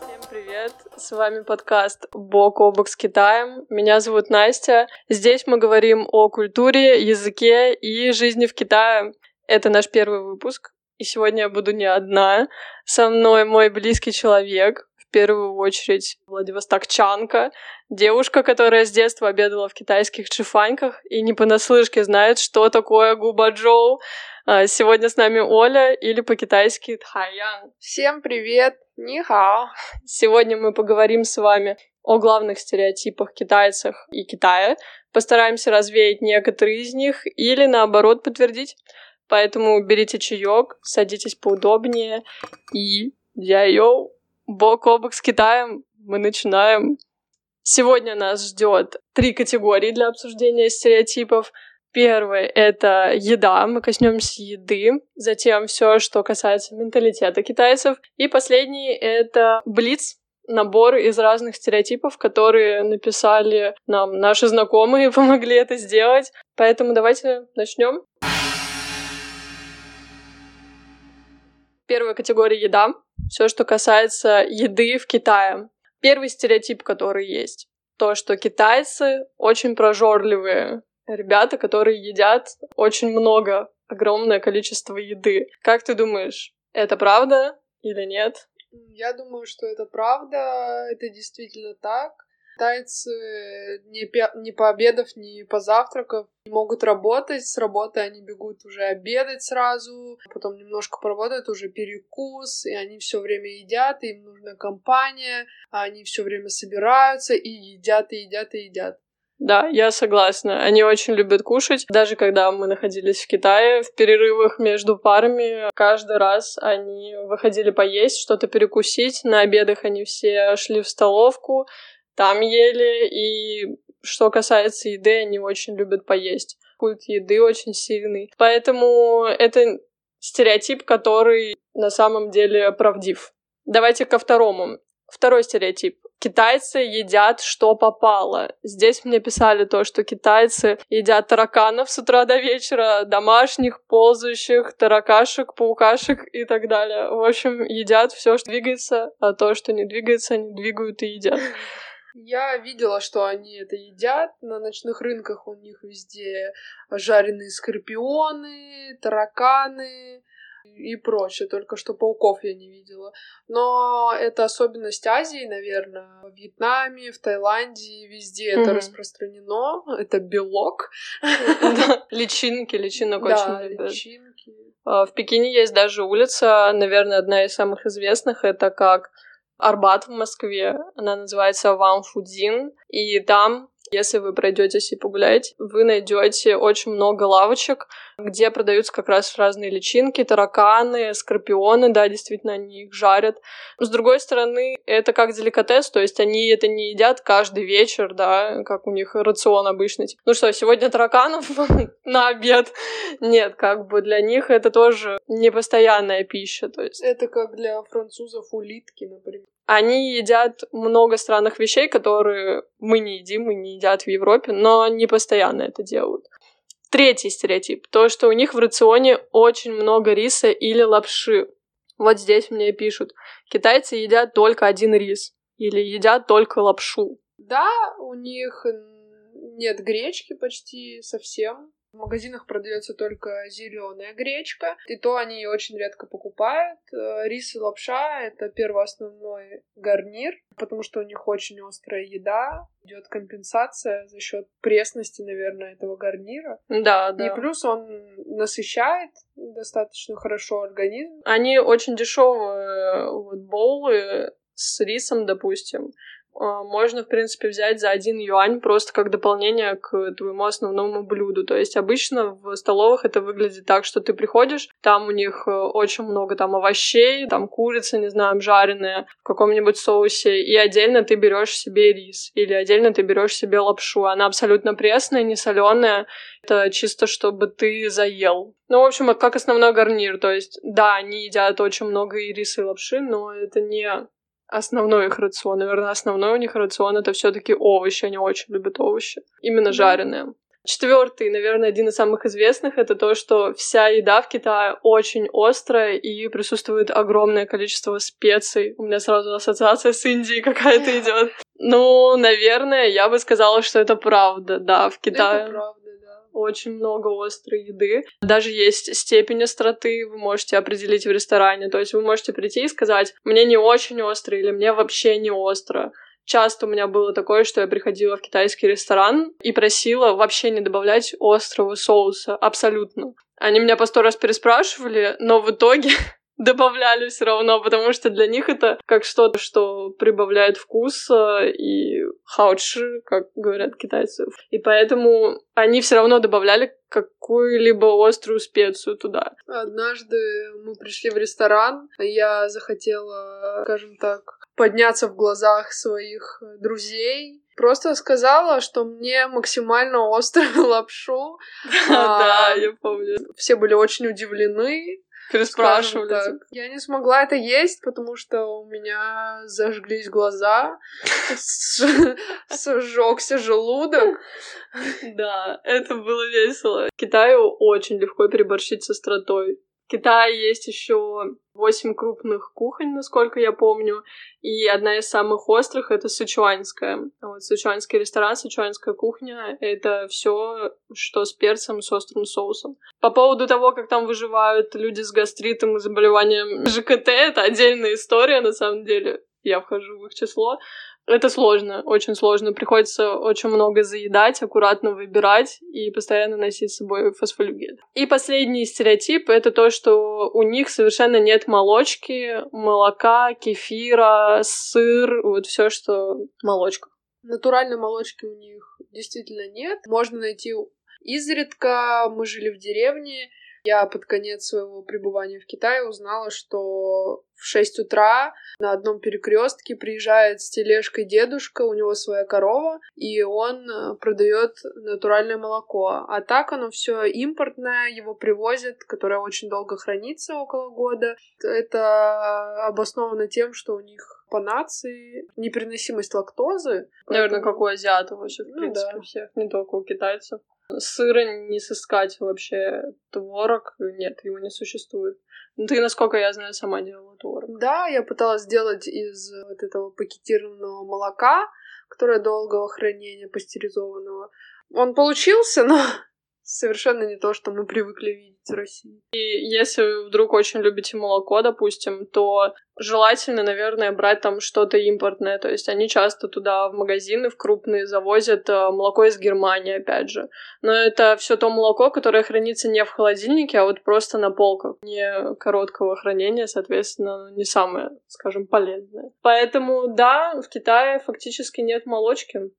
Всем привет! С вами подкаст «Бок о бок с Китаем». Меня зовут Настя. Здесь мы говорим о культуре, языке и жизни в Китае. Это наш первый выпуск. И сегодня я буду не одна. Со мной мой близкий человек, первую очередь Владивостокчанка, девушка, которая с детства обедала в китайских чифаньках и не понаслышке знает, что такое губаджоу. А, Сегодня с нами Оля или по-китайски Тхаян. Всем привет! Нихао! Сегодня мы поговорим с вами о главных стереотипах китайцев и Китая, постараемся развеять некоторые из них или наоборот подтвердить. Поэтому берите чаек, садитесь поудобнее и я-йоу, бок о бок с Китаем, мы начинаем. Сегодня нас ждет три категории для обсуждения стереотипов. Первый — это еда, мы коснемся еды, затем все, что касается менталитета китайцев, и последний — это блиц, набор из разных стереотипов, которые написали нам наши знакомые и помогли это сделать. Поэтому давайте начнем. Первая категория еда. Все, что касается еды в Китае. Первый стереотип, который есть, то, что китайцы очень прожорливые ребята, которые едят очень много, огромное количество еды. Как ты думаешь, это правда или нет? Я думаю, что это правда, это действительно так. Китайцы не, не пообедав, не позавтракав не могут работать. С работы они бегут уже обедать сразу, потом немножко поработают, уже перекус, и они все время едят, им нужна компания, а они все время собираются и едят, и едят, и едят. Да, я согласна. Они очень любят кушать. Даже когда мы находились в Китае, в перерывах между парами, каждый раз они выходили поесть, что-то перекусить. На обедах они все шли в столовку, там ели. И что касается еды, они очень любят поесть. Культ еды очень сильный. Поэтому это стереотип, который на самом деле правдив. Давайте ко второму. Второй стереотип. Китайцы едят, что попало. Здесь мне писали то, что китайцы едят тараканов с утра до вечера, домашних, ползающих, таракашек, паукашек и так далее. В общем, едят все, что двигается, а то, что не двигается, они двигают и едят. Я видела, что они это едят. На ночных рынках у них везде жареные скорпионы, тараканы и прочее. Только что пауков я не видела. Но это особенность Азии, наверное. В Вьетнаме, в Таиланде, везде это Мгм. распространено. Это белок. Личинки, личинок очень любят. личинки. А, В Пекине есть даже улица, наверное, одна из самых известных, это как Арбат в Москве. Она называется Ван Фудин. И там, если вы пройдетесь и погуляете, вы найдете очень много лавочек, где продаются как раз разные личинки, тараканы, скорпионы, да, действительно, они их жарят. С другой стороны, это как деликатес, то есть они это не едят каждый вечер, да, как у них рацион обычный. Типа, Ну что, сегодня тараканов на обед? Нет, как бы для них это тоже непостоянная пища, то есть Это как для французов улитки, например. Они едят много странных вещей, которые мы не едим и не едят в Европе, но не постоянно это делают. Третий стереотип. То, что у них в рационе очень много риса или лапши. Вот здесь мне пишут. Китайцы едят только один рис. Или едят только лапшу. Да, у них нет гречки почти совсем. В магазинах продается только зеленая гречка, и то они ее очень редко покупают. Э, Рис и лапша — это первоосновной гарнир, потому что у них очень острая еда, идет компенсация за счет пресности, наверное, этого гарнира. Да, да. И плюс он насыщает достаточно хорошо организм. Они очень дешевые вот, боулы с рисом, допустим. А, Можно, в принципе, взять за один юань просто как дополнение к твоему основному блюду. То есть обычно в столовых это выглядит так, что ты приходишь, там у них э, очень много там овощей, там курица, не знаю, жареная в каком-нибудь соусе, и отдельно ты берешь себе рис, или отдельно ты берешь себе лапшу. Она абсолютно пресная, не соленая, это чисто чтобы ты заел. Ну, в общем, как основной гарнир. То есть, да, они едят очень много и риса, и лапши, но это не основной их рацион. Наверное, основной у них рацион это все-таки овощи. Они очень любят овощи. Именно жареные. Четвертый, наверное, один из самых известных, это то, что вся еда в Китае очень острая и присутствует огромное количество специй. У меня сразу ассоциация с Индией какая-то идет. Ну, наверное, я бы сказала, что это правда, да, в Китае. Это правда, да. Очень много острой еды. Даже есть степень остроты, вы можете определить в ресторане. То есть вы можете прийти и сказать, мне не очень остро или мне вообще не остро. Часто у меня было такое, что я приходила в китайский ресторан и просила вообще не добавлять острого соуса. Абсолютно. Они меня по сто раз переспрашивали, но в итоге добавляли все равно, потому что для них это как что-то, что прибавляет вкус и хаучи, как говорят китайцы. И поэтому они все равно добавляли какую-либо острую специю туда. Однажды мы пришли в ресторан, я захотела, скажем так, подняться в глазах своих друзей. Просто сказала, что мне максимально острую лапшу. Да, а, я помню. Все были очень удивлены. Переспрашивали. Так. Я не смогла это есть, потому что у меня зажглись глаза, сжегся желудок. Да, это было весело. Китаю очень легко переборщить с остротой. Китае есть еще восемь крупных кухонь, насколько я помню, и одна из самых острых — это сычуанская. Вот сычуанский ресторан, сычуанская кухня — это все, что с перцем, с острым соусом. По поводу того, как там выживают люди с гастритом и заболеванием ЖКТ, это отдельная история, на самом деле. Я вхожу в их число. Это сложно, очень сложно. Приходится очень много заедать, аккуратно выбирать и постоянно носить с собой фосфолигель. И последний стереотип — это то, что у них совершенно нет молочки, молока, кефира, сыр, вот все, что молочка. Натуральной молочки у них действительно нет. Можно найти изредка. Мы жили в деревне, я под конец своего пребывания в Китае узнала, что в 6 утра на одном перекрестке приезжает с тележкой дедушка, у него своя корова, и он э, продает натуральное молоко. А так оно все импортное, его привозят, которое очень долго хранится, около года. Это обосновано тем, что у них по нации непереносимость лактозы. Наверное, поэтому... как у азиатов вообще, в ну, принципе, да. всех, не только у китайцев. Сыра не сыскать вообще. Творог, нет, его не существует. Ну, ты, насколько я знаю, сама делала творог. Да, я пыталась сделать из вот этого пакетированного молока, которое долгого хранения, пастеризованного. Он получился, но совершенно не то, что мы привыкли видеть в России. И если вы вдруг очень любите молоко, допустим, то желательно, наверное, брать там что-то импортное. То есть они часто туда в магазины, в крупные завозят э, молоко из Германии, опять же. Но это все то молоко, которое хранится не в холодильнике, а вот просто на полках. Не короткого хранения, соответственно, не самое, скажем, полезное. Поэтому, да, в Китае фактически нет молочки.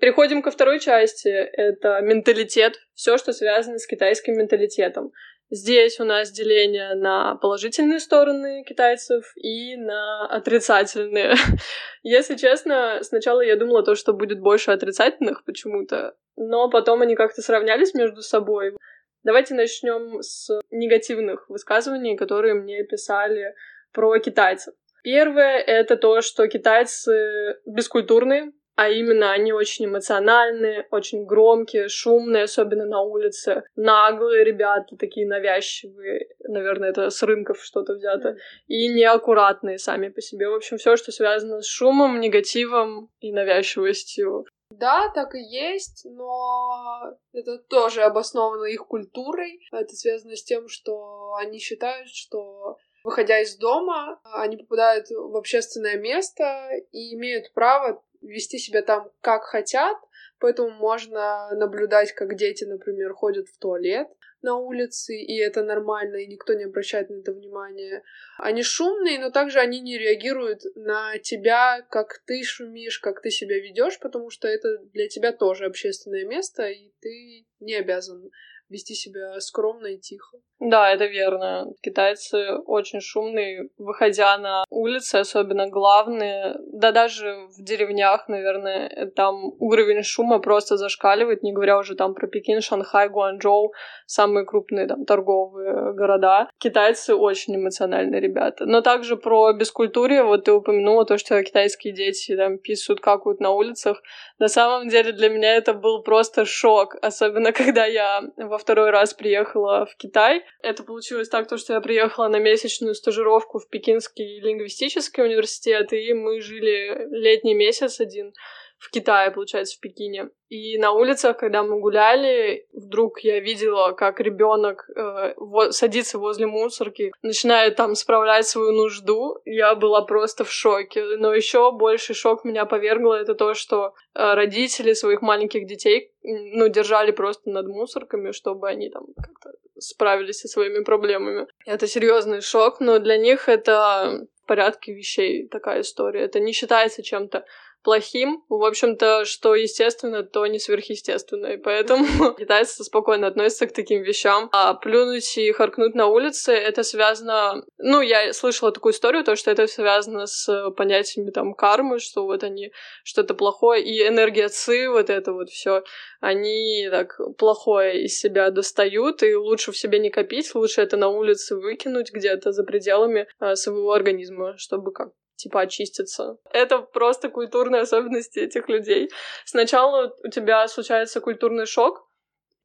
Переходим ко второй части. Это менталитет. Все, что связано с китайским менталитетом. Здесь у нас деление на положительные стороны китайцев и на отрицательные. Если честно, сначала я думала то, что будет больше отрицательных почему-то, но потом они как-то сравнялись между собой. Давайте начнем с негативных высказываний, которые мне писали про китайцев. Первое — это то, что китайцы бескультурные, а именно они очень эмоциональные, очень громкие, шумные, особенно на улице, наглые ребята, такие навязчивые, наверное, это с рынков что-то взято, и неаккуратные сами по себе. В общем, все, что связано с шумом, негативом и навязчивостью. Да, так и есть, но это тоже обосновано их культурой. Это связано с тем, что они считают, что выходя из дома, они попадают в общественное место и имеют право вести себя там как хотят, поэтому можно наблюдать, как дети, например, ходят в туалет на улице, и это нормально, и никто не обращает на это внимания. Они шумные, но также они не реагируют на тебя, как ты шумишь, как ты себя ведешь, потому что это для тебя тоже общественное место, и ты не обязан вести себя скромно и тихо. Да, это верно. Китайцы очень шумные, выходя на улицы, особенно главные, да даже в деревнях, наверное, там уровень шума просто зашкаливает, не говоря уже там про Пекин, Шанхай, Гуанчжоу, самые крупные там торговые города. Китайцы очень эмоциональные ребята. Но также про бескультурие, вот ты упомянула то, что китайские дети там писают, какают на улицах. На самом деле для меня это был просто шок, особенно когда я во второй раз приехала в Китай. Это получилось так, то, что я приехала на месячную стажировку в Пекинский лингвистический университет, и мы жили летний месяц один в Китае, получается, в Пекине. И на улицах, когда мы гуляли, вдруг я видела, как ребенок э, во- садится возле мусорки, начинает там справлять свою нужду. Я была просто в шоке. Но еще больше шок меня повергло это то, что э, родители своих маленьких детей ну, держали просто над мусорками, чтобы они там как-то справились со своими проблемами. Это серьезный шок, но для них это в порядке вещей такая история. Это не считается чем-то плохим. В общем-то, что естественно, то не сверхъестественно. И поэтому китайцы спокойно относятся к таким вещам. А плюнуть и харкнуть на улице, это связано... Ну, я слышала такую историю, то, что это связано с понятиями там кармы, что вот они что-то плохое, и энергия ци, вот это вот все, они так плохое из себя достают, и лучше в себе не копить, лучше это на улице выкинуть где-то за пределами а, своего организма, чтобы как типа очиститься. Это просто культурные особенности этих людей. Сначала у тебя случается культурный шок,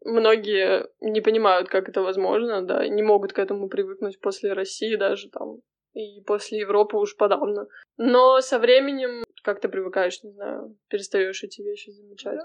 многие не понимают, как это возможно, да, не могут к этому привыкнуть после России даже там, и после Европы уж подавно. Но со временем как ты привыкаешь, не знаю, перестаешь эти вещи замечать.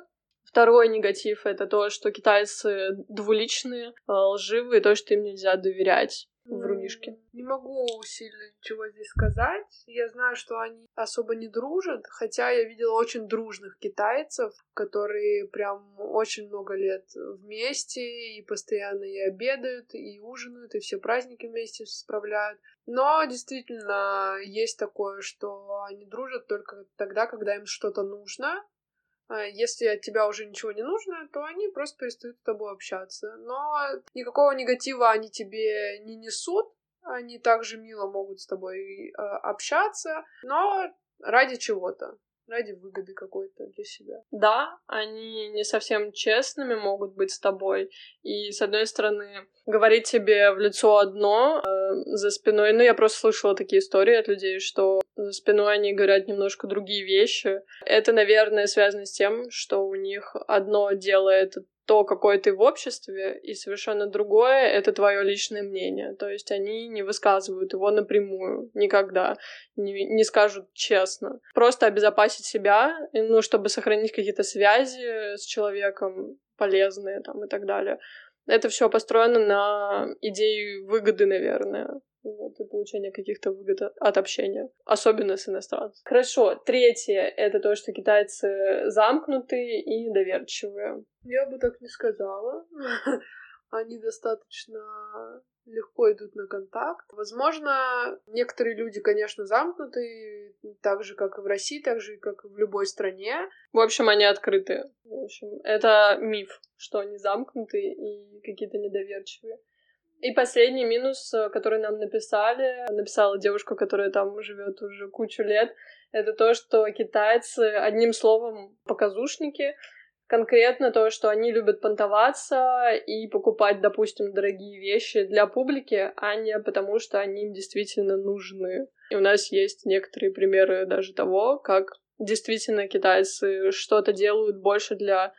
Второй негатив — это то, что китайцы двуличные, лживые, то, что им нельзя доверять врунишки. Не могу сильно ничего здесь сказать. Я знаю, что они особо не дружат, хотя я видела очень дружных китайцев, которые прям очень много лет вместе и постоянно и обедают, и ужинают, и все праздники вместе справляют. Но действительно есть такое, что они дружат только тогда, когда им что-то нужно, если от тебя уже ничего не нужно, то они просто перестают с тобой общаться. Но никакого негатива они тебе не несут. Они также мило могут с тобой э, общаться, но ради чего-то ради выгоды какой-то для себя. Да, они не совсем честными могут быть с тобой. И, с одной стороны, говорить тебе в лицо одно, э, за спиной... Ну, я просто слышала такие истории от людей, что за спиной они говорят немножко другие вещи. Это, наверное, связано с тем, что у них одно дело — это то, какой ты в обществе, и совершенно другое — это твое личное мнение. То есть они не высказывают его напрямую никогда, не, не скажут честно. Просто обезопасить себя, ну, чтобы сохранить какие-то связи с человеком полезные там и так далее. Это все построено на идее выгоды, наверное вот, и получение каких-то выгод от общения, особенно с иностранцами. Хорошо, третье — это то, что китайцы замкнутые и недоверчивые. Я бы так не сказала. Они достаточно легко идут на контакт. Возможно, некоторые люди, конечно, замкнуты, так же, как и в России, так же, как и в любой стране. В общем, они открыты. В общем, это миф, что они замкнуты и какие-то недоверчивые. И последний минус, э, который нам написали, написала девушка, которая там живет уже кучу лет, это то, что китайцы, одним словом, показушники, конкретно то, что они любят понтоваться и покупать, допустим, дорогие вещи для публики, а не потому, что они им действительно нужны. И у нас есть некоторые примеры даже того, как действительно китайцы что-то делают больше для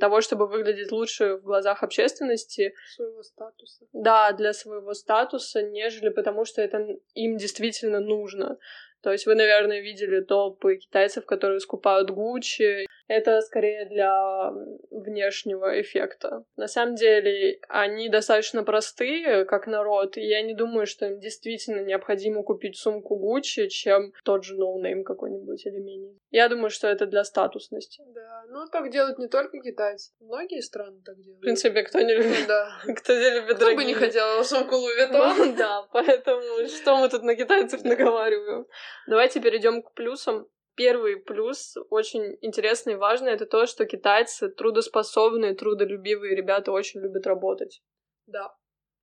того, чтобы выглядеть лучше в глазах общественности. Своего статуса. Да, для своего статуса, нежели потому, что это им действительно нужно. То есть вы, наверное, видели толпы китайцев, которые скупают Гуччи. Это скорее для внешнего эффекта. На самом деле, они достаточно простые, как народ, и я не думаю, что им действительно необходимо купить сумку Гуччи, чем тот же no-name какой-нибудь или менее. Я думаю, что это для статусности. Да, ну так делают не только китайцы. Многие страны так делают. В принципе, кто не любит... Да. Кто не любит Кто бы не хотел сумку Луи Да, поэтому что мы тут на китайцев наговариваем? Давайте перейдем к плюсам. Первый плюс, очень интересный и важный, это то, что китайцы трудоспособные, трудолюбивые ребята очень любят работать. Да.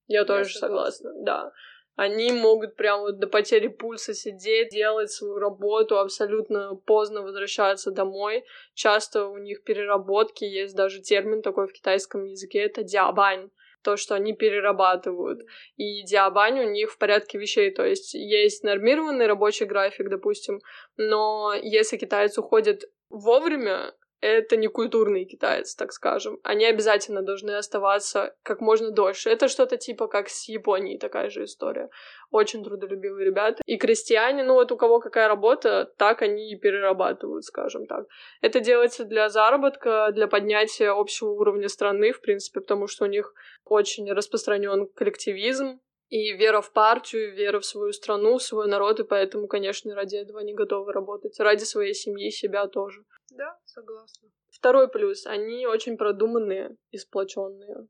Я, Я тоже согласна. согласна, да. Они могут прям вот до потери пульса сидеть, делать свою работу, абсолютно поздно возвращаться домой. Часто у них переработки, есть даже термин такой в китайском языке, это диабань то, что они перерабатывают. И диабань у них в порядке вещей, то есть есть нормированный рабочий график, допустим, но если китаец уходит вовремя, это не культурный китаец, так скажем. Они обязательно должны оставаться как можно дольше. Это что-то типа как с Японией такая же история. Очень трудолюбивые ребята. И крестьяне, ну вот у кого какая работа, так они и перерабатывают, скажем так. Это делается для заработка, для поднятия общего уровня страны, в принципе, потому что у них очень распространен коллективизм, и вера в партию, вера в свою страну, в свой народ, и поэтому, конечно, ради этого они готовы работать. Ради своей семьи, себя тоже. Да, согласна. Второй плюс. Они очень продуманные и сплоченные.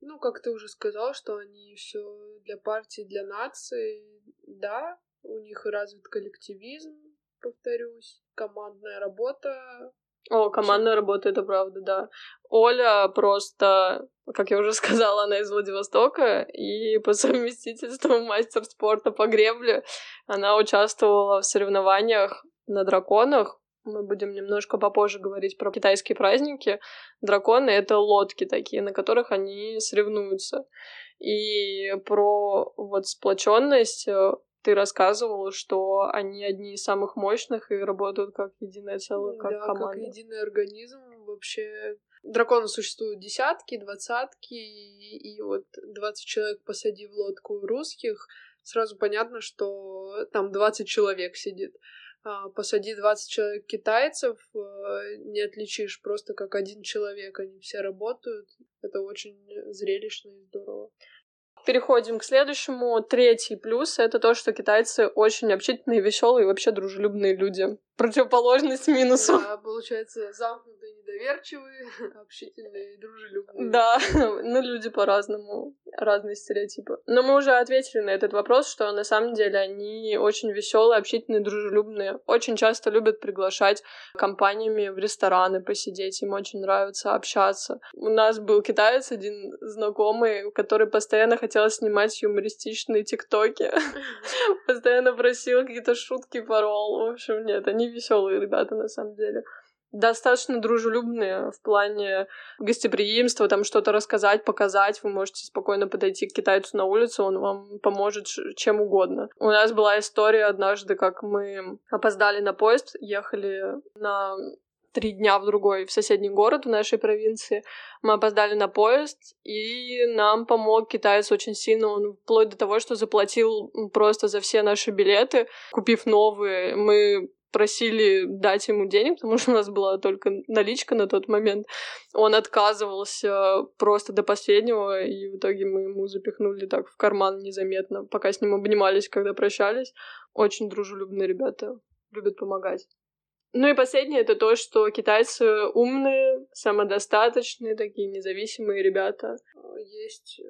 Ну, как ты уже сказал, что они все для партии, для нации. Да, у них развит коллективизм, повторюсь, командная работа, о, командная работа, это правда, да. Оля просто, как я уже сказала, она из Владивостока, и по совместительству мастер спорта по гребле. Она участвовала в соревнованиях на драконах. Мы будем немножко попозже говорить про китайские праздники. Драконы — это лодки такие, на которых они соревнуются. И про вот сплоченность э, ты рассказывала, что они одни из самых мощных и работают как единое целое, как да, команда. как единый организм. Вообще драконы существуют десятки, двадцатки, и, и вот двадцать человек посади в лодку русских, сразу понятно, что там двадцать человек сидит. А, посади 20 человек китайцев, э, не отличишь просто как один человек, они все работают. Это очень зрелищно и здорово. Переходим к следующему. Третий плюс — это то, что китайцы очень общительные, веселые и вообще дружелюбные люди. Противоположность минусу. Да, получается, замкнутые, недоверчивые, общительные и дружелюбные. Да, ну люди по-разному, разные стереотипы. Но мы уже ответили на этот вопрос, что на самом деле они очень веселые, общительные, дружелюбные. Очень часто любят приглашать компаниями в рестораны посидеть, им очень нравится общаться. У нас был китаец один знакомый, который постоянно хотел снимать юмористичные тиктоки. Постоянно просил какие-то шутки, парол. В общем, нет, они веселые ребята на самом деле достаточно дружелюбные в плане гостеприимства, там что-то рассказать, показать. Вы можете спокойно подойти к китайцу на улицу, он вам поможет чем угодно. У нас была история однажды, как мы опоздали на поезд, ехали на три дня в другой, в соседний город в нашей провинции. Мы опоздали на поезд, и нам помог китаец очень сильно. Он вплоть до того, что заплатил просто за все наши билеты, купив новые. Мы просили дать ему денег, потому что у нас была только наличка на тот момент. Он отказывался просто до последнего, и в итоге мы ему запихнули так в карман незаметно, пока с ним обнимались, когда прощались. Очень дружелюбные ребята, любят помогать. Ну и последнее это то, что китайцы умные, самодостаточные, такие независимые ребята. Есть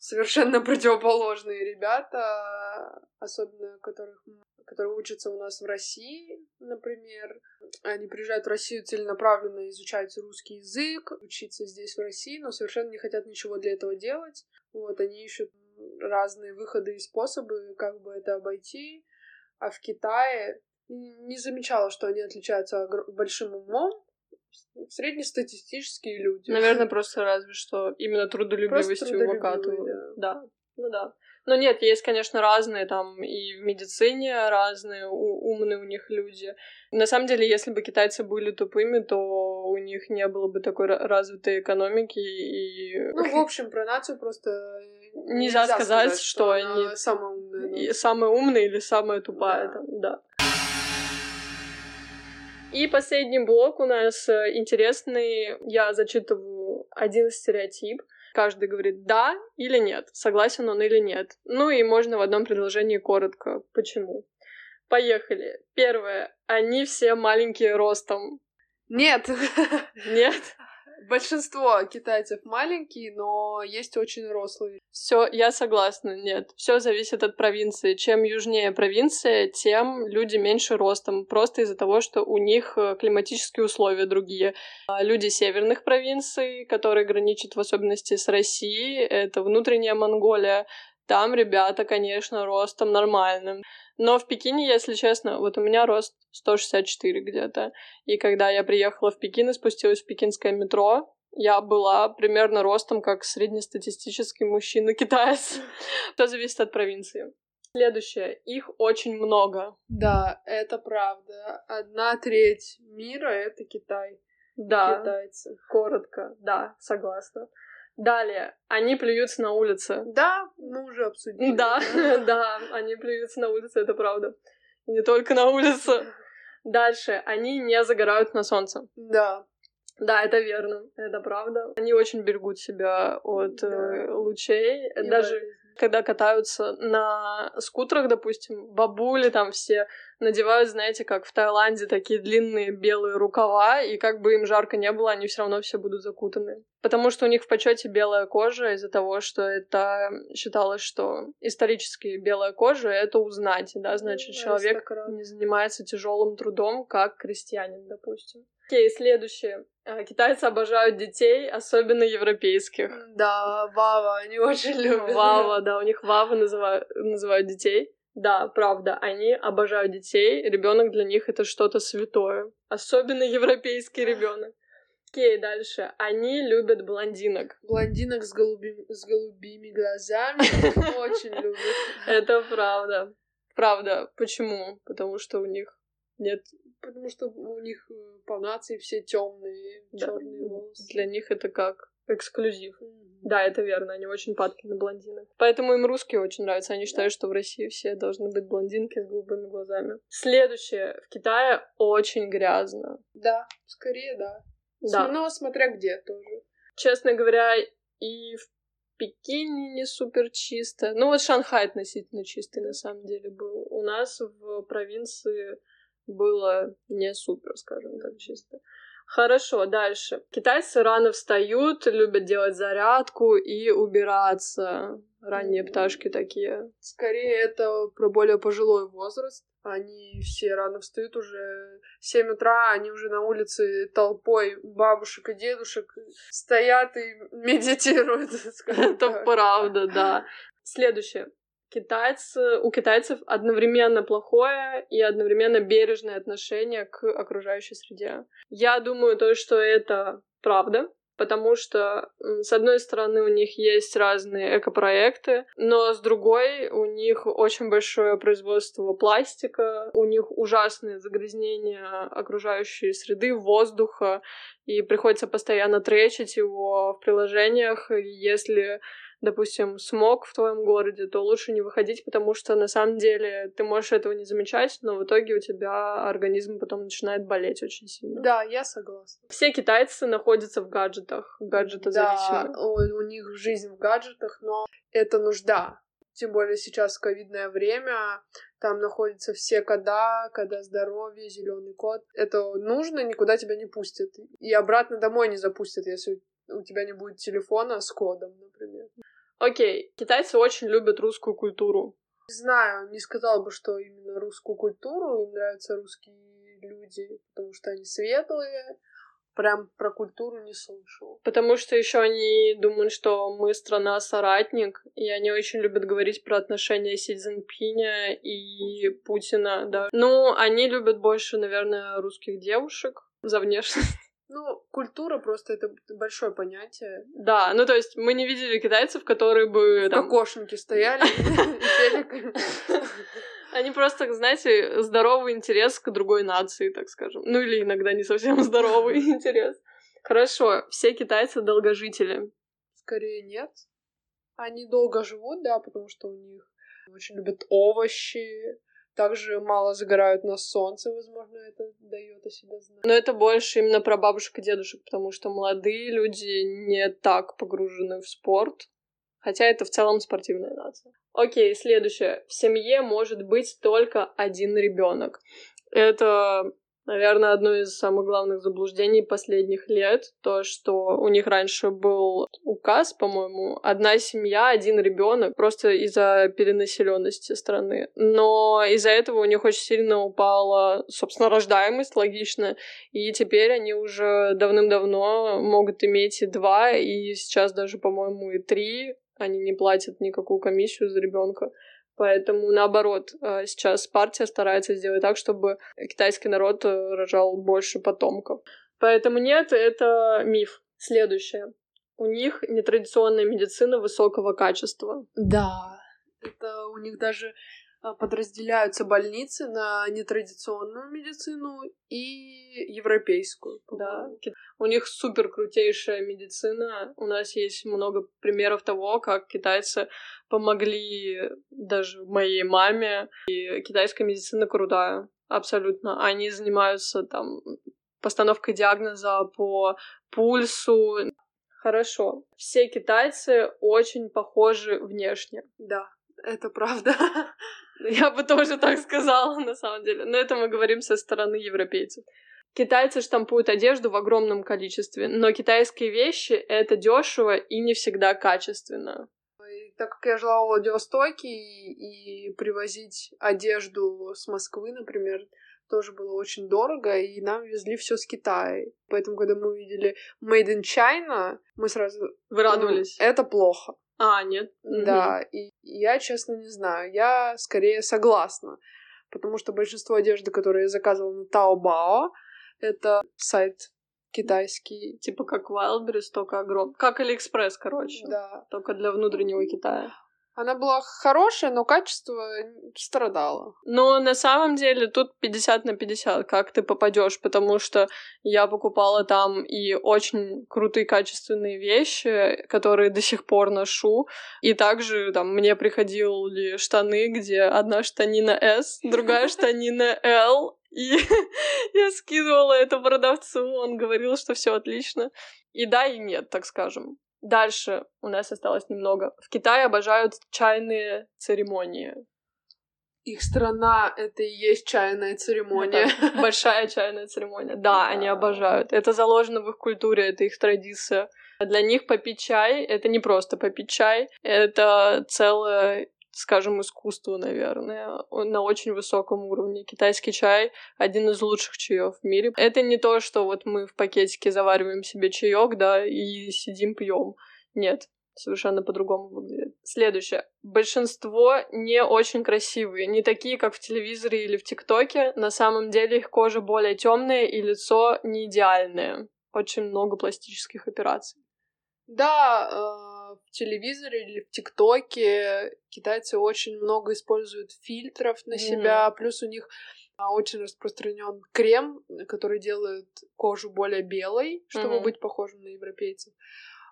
совершенно противоположные ребята, особенно которых которые учатся у нас в России, например. Они приезжают в Россию целенаправленно изучать русский язык, учиться здесь в России, но совершенно не хотят ничего для этого делать. Вот, они ищут разные выходы и способы, как бы это обойти. А в Китае не замечала, что они отличаются большим умом, среднестатистические люди. Наверное, просто разве что именно трудолюбивостью выкатывают. Да. да, ну да. Но нет, есть, конечно, разные там и в медицине разные умные у них люди. На самом деле, если бы китайцы были тупыми, то у них не было бы такой развитой экономики и... Ну, в общем, про нацию просто нельзя, нельзя сказать, сказать, что, что они самые умные. Самые умные или самая тупая, да. Там, да. И последний блок у нас э, интересный. Я зачитываю один стереотип. Каждый говорит «да» или «нет», согласен он или нет. Ну и можно в одном предложении коротко. Почему? Поехали. Первое. Они все маленькие ростом. Нет. Нет? большинство китайцев маленькие, но есть очень рослые. Все, я согласна, нет. Все зависит от провинции. Чем южнее провинция, тем люди меньше ростом. Просто из-за того, что у них э, климатические условия другие. А люди северных провинций, которые граничат в особенности с Россией, это внутренняя Монголия, там ребята, конечно, ростом нормальным. Но в Пекине, если честно, вот у меня рост 164 где-то. И когда я приехала в Пекин и спустилась в пекинское метро, я была примерно ростом как среднестатистический мужчина-китаец. Это зависит от провинции. Следующее. Их очень много. Да, это правда. Одна треть мира — это Китай. Да. Китайцы. Коротко. Да, согласна. Далее. Они плюются на улице. Да, мы уже обсудили. Да, да, они плюются на улице, это правда. И не только на улице. Дальше. Они не загорают на солнце. Да. Да, это верно, это правда. Они очень берегут себя от Да. э, лучей. И Даже болезней. Когда катаются на скутерах, допустим, бабули там все надевают, знаете, как в Таиланде, такие длинные белые рукава, и как бы им жарко не было, они все равно все будут закутаны. Потому что у них в почете белая кожа из-за того, что это считалось, что исторически белая кожа это узнать, да, значит, Ну, человек не занимается тяжелым трудом, как крестьянин, допустим. Окей, следующее. А, Китайцы обожают детей, особенно европейских. Да, Вава, они очень любят. Вава, да, у них Вава называют, называют детей. Да, правда, они обожают детей. Ребенок для них это что-то святое. Особенно европейский ребенок. Окей, дальше. Они любят блондинок. Блондинок с, голуби- с голубыми глазами очень любят. Это правда. Правда. Почему? Потому что у них нет... Потому что у них э, по нации все темные, Да. черные волосы. Для них это как эксклюзив. Да, это верно, они очень падки на блондинок. Поэтому им русские очень нравятся. Они считают, что в России все должны быть блондинки с голубыми глазами. Следующее. В Китае очень грязно. Да, скорее да. Да. Но смотря где тоже. Честно говоря, и в Пекине не супер чисто. Ну вот Шанхай относительно чистый на самом деле был. У нас в провинции было не супер, скажем так, чисто. Хорошо, дальше. Китайцы рано встают, любят делать зарядку и убираться. Ранние пташки такие. Скорее это про более пожилой возраст. Они все рано встают уже 7 утра, они уже на улице толпой бабушек и дедушек стоят и медитируют. Это правда, да. Следующее. Китайцы, у китайцев одновременно плохое и одновременно бережное отношение к окружающей среде. Я думаю то, что это правда, потому что, с одной стороны, у них есть разные экопроекты, но с другой, у них очень большое производство пластика, у них ужасные загрязнения окружающей среды, воздуха, и приходится постоянно тречить его в приложениях, если допустим, смог в твоем городе, то лучше не выходить, потому что на самом деле ты можешь этого не замечать, но в итоге у тебя организм потом начинает болеть очень сильно. Да, я согласна. Все китайцы находятся в гаджетах, Да, гаджетозависимы. у, у них жизнь в гаджетах, но это нужда. Тем более сейчас ковидное время, там находятся все кода, кода здоровья, зеленый код. Это нужно, никуда тебя не пустят. И обратно домой не запустят, если у тебя не будет телефона с кодом, например. Окей, китайцы очень любят русскую культуру. Не знаю, не сказала бы, что именно русскую культуру, им нравятся русские люди, потому что они светлые. Прям про культуру не слышала. Потому что еще они думают, что мы страна-соратник, и они очень любят говорить про отношения Си Цзиньпиня и Путина, да. Ну, они любят больше, наверное, русских девушек за внешность. Ну, культура просто это большое понятие. Да, ну то есть мы не видели китайцев, которые бы В там... кокошнике стояли. Они просто, знаете, здоровый интерес к другой нации, так скажем. Ну или иногда не совсем здоровый интерес. Хорошо, все китайцы долгожители. Скорее нет. Они долго живут, да, потому что у них очень любят овощи, также мало загорают на солнце, возможно, это дает о себе знать. Но это больше именно про бабушек и дедушек, потому что молодые люди не так погружены в спорт. Хотя это в целом спортивная нация. Окей, следующее. В семье может быть только один ребенок. Это Наверное, одно из самых главных заблуждений последних лет, то, что у них раньше был указ, по-моему, одна семья, один ребенок, просто из-за перенаселенности страны. Но из-за этого у них очень сильно упала, собственно, рождаемость, логично, и теперь они уже давным-давно могут иметь и два, и сейчас даже, по-моему, и три. Они не платят никакую комиссию за ребенка. Поэтому, наоборот, э, сейчас партия старается сделать так, чтобы китайский народ э, рожал больше потомков. Поэтому нет, это миф. Следующее. У них нетрадиционная медицина высокого качества. Да, это у них даже подразделяются больницы на нетрадиционную медицину и европейскую. Да. У них супер крутейшая медицина. У нас есть много примеров того, как китайцы помогли даже моей маме. И китайская медицина крутая. Абсолютно. Они занимаются там постановкой диагноза по пульсу. Хорошо. Все китайцы очень похожи внешне. Да, это правда. Я бы тоже так сказала, на самом деле. Но это мы говорим со стороны европейцев. Китайцы штампуют одежду в огромном количестве, но китайские вещи — это дешево и не всегда качественно. И так как я жила в Владивостоке и, и привозить одежду с Москвы, например, тоже было очень дорого, и нам везли все с Китая. Поэтому, когда мы увидели Made in China, мы сразу... Вы радовались? Ну, это плохо. А, нет. Да, и я, честно, не знаю. Я скорее согласна. Потому что большинство одежды, которую я заказывала на Taobao, это сайт китайский. Типа как Wildberries, только огромный. Как Алиэкспресс, короче. Да. Только для внутреннего Китая. Она была хорошая, но качество страдало. Но на самом деле тут 50 на 50, как ты попадешь, потому что я покупала там и очень крутые качественные вещи, которые до сих пор ношу, и также там мне приходили штаны, где одна штанина S, другая штанина L, и я скидывала это продавцу, он говорил, что все отлично. И да, и нет, так скажем. Дальше у нас осталось немного. В Китае обожают чайные церемонии. Их страна — это и есть чайная церемония. Это большая чайная церемония. Да, они обожают. Это заложено в их культуре, это их традиция. Для них попить чай — это не просто попить чай, это целая скажем, искусство, наверное, на очень высоком уровне. Китайский чай — один из лучших чаев в мире. Это не то, что вот мы в пакетике завариваем себе чаек, да, и сидим пьем. Нет, совершенно по-другому выглядит. Следующее. Большинство не очень красивые, не такие, как в телевизоре или в ТикТоке. На самом деле их кожа более темная и лицо не идеальное. Очень много пластических операций. Да, э, в телевизоре или в ТикТоке китайцы очень много используют фильтров на себя, mm-hmm. плюс у них а, очень распространен крем, который делает кожу более белой, чтобы mm-hmm. быть похожим на европейцев.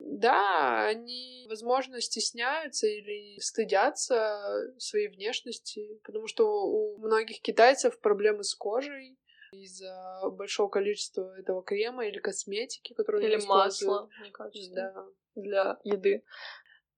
Да, они, возможно, стесняются или стыдятся своей внешности, потому что у многих китайцев проблемы с кожей из-за большого количества этого крема или косметики, которую или масла, мне кажется, да. Для еды.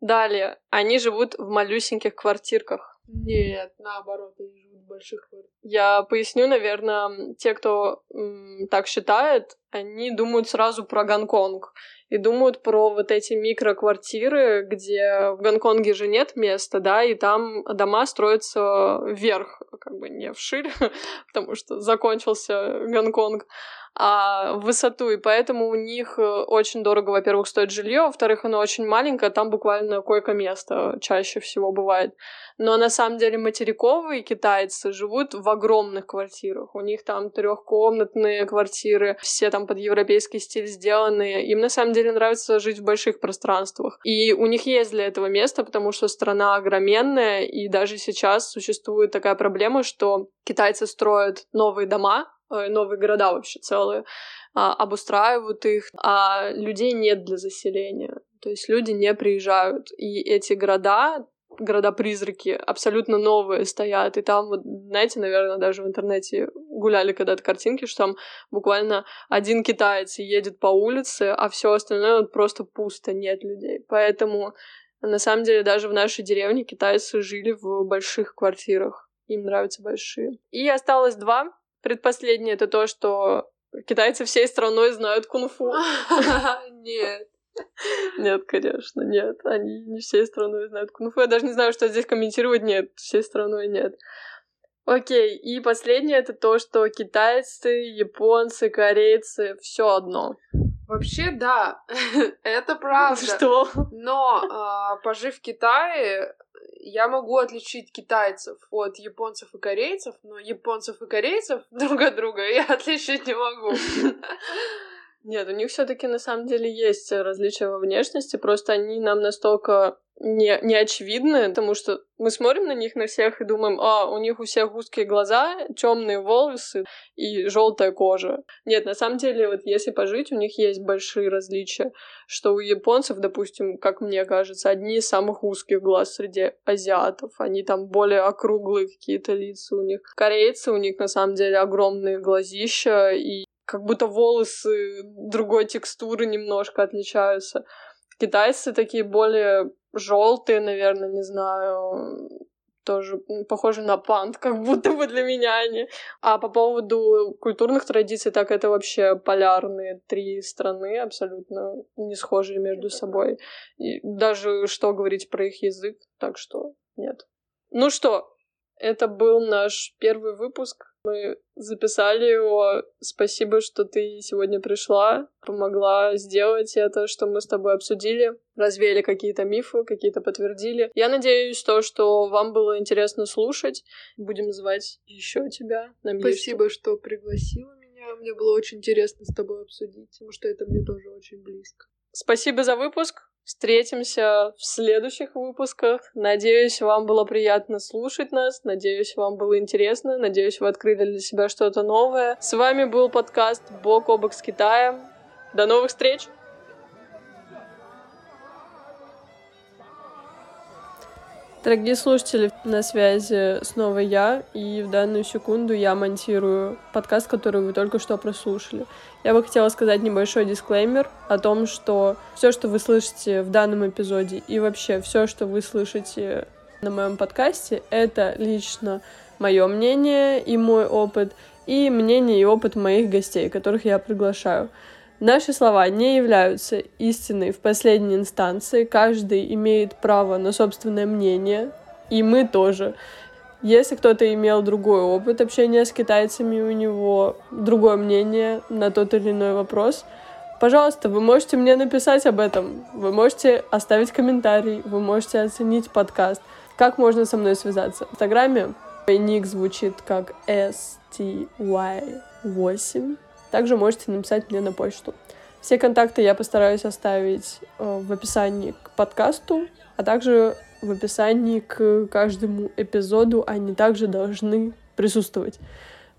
Далее, они живут в малюсеньких квартирках. Нет, наоборот, они живут в больших квартирах. Я поясню, наверное, те, кто м, так считает, они думают сразу про Гонконг и думают про вот эти микроквартиры, где в Гонконге же нет места, да, и там дома строятся вверх, как бы не вширь, потому что закончился Гонконг, а высоту, и поэтому у них э, очень дорого, во-первых, стоит жилье, во-вторых, оно очень маленькое, там буквально койко-место чаще всего бывает. Но на самом деле материковые китайцы живут в огромных квартирах. У них там трехкомнатные квартиры, все там под европейский стиль сделаны. Им на самом деле нравится жить в больших пространствах. И у них есть для этого место, потому что страна огроменная, и даже сейчас существует такая проблема, что китайцы строят новые дома, новые города вообще целые, а, обустраивают их, а людей нет для заселения. То есть люди не приезжают. И эти города, города-призраки, абсолютно новые стоят. И там, вот, знаете, наверное, даже в интернете гуляли когда-то картинки, что там буквально один китаец едет по улице, а все остальное вот просто пусто, нет людей. Поэтому на самом деле даже в нашей деревне китайцы жили в больших квартирах. Им нравятся большие. И осталось два Предпоследнее это то, что китайцы всей страной знают кунг-фу. Нет. Нет, конечно, нет. Они не всей страной знают кунг-фу. Я даже не знаю, что здесь комментировать. Нет, всей страной нет. Окей, и последнее это то, что китайцы, японцы, корейцы все одно. Вообще, да, это правда. Что? Но, э, пожив в Китае, я могу отличить китайцев от японцев и корейцев, но японцев и корейцев друг от друга я отличить не могу. Нет, у них все-таки на самом деле есть различия во внешности, просто они нам настолько не, не очевидны, потому что мы смотрим на них на всех и думаем, а, у них у всех узкие глаза, темные волосы и желтая кожа. Нет, на самом деле, вот если пожить, у них есть большие различия, что у японцев, допустим, как мне кажется, одни из самых узких глаз среди азиатов, они там более округлые какие-то лица у них. Корейцы, у них на самом деле огромные глазища и как будто волосы другой текстуры немножко отличаются. Китайцы такие более желтые, наверное, не знаю, тоже похожи на пант, как будто бы для меня они. А по поводу культурных традиций, так это вообще полярные три страны, абсолютно не схожие между собой. И даже что говорить про их язык, так что нет. Ну что, это был наш первый выпуск. Мы записали его. Спасибо, что ты сегодня пришла, помогла сделать это, что мы с тобой обсудили, развеяли какие-то мифы, какие-то подтвердили. Я надеюсь, то, что вам было интересно слушать. Будем звать еще тебя. Нам Спасибо, что пригласила меня. Мне было очень интересно с тобой обсудить, потому что это мне тоже очень близко. Спасибо за выпуск. Встретимся в следующих выпусках. Надеюсь, вам было приятно слушать нас. Надеюсь, вам было интересно. Надеюсь, вы открыли для себя что-то новое. С вами был подкаст «Бок о бок с Китаем». До новых встреч! Дорогие слушатели, на связи снова я, и в данную секунду я монтирую подкаст, который вы только что прослушали. Я бы хотела сказать небольшой дисклеймер о том, что все, что вы слышите в данном эпизоде, и вообще все, что вы слышите на моем подкасте, это лично мое мнение и мой опыт, и мнение и опыт моих гостей, которых я приглашаю. Наши слова не являются истиной в последней инстанции. Каждый имеет право на собственное мнение, и мы тоже. Если кто-то имел другой опыт общения с китайцами, у него другое мнение на тот или иной вопрос, пожалуйста, вы можете мне написать об этом, вы можете оставить комментарий, вы можете оценить подкаст. Как можно со мной связаться? В Инстаграме ник звучит как STY8. Также можете написать мне на почту. Все контакты я постараюсь оставить э, в описании к подкасту, а также в описании к каждому эпизоду они также должны присутствовать.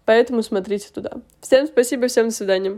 Поэтому смотрите туда. Всем спасибо, всем до свидания.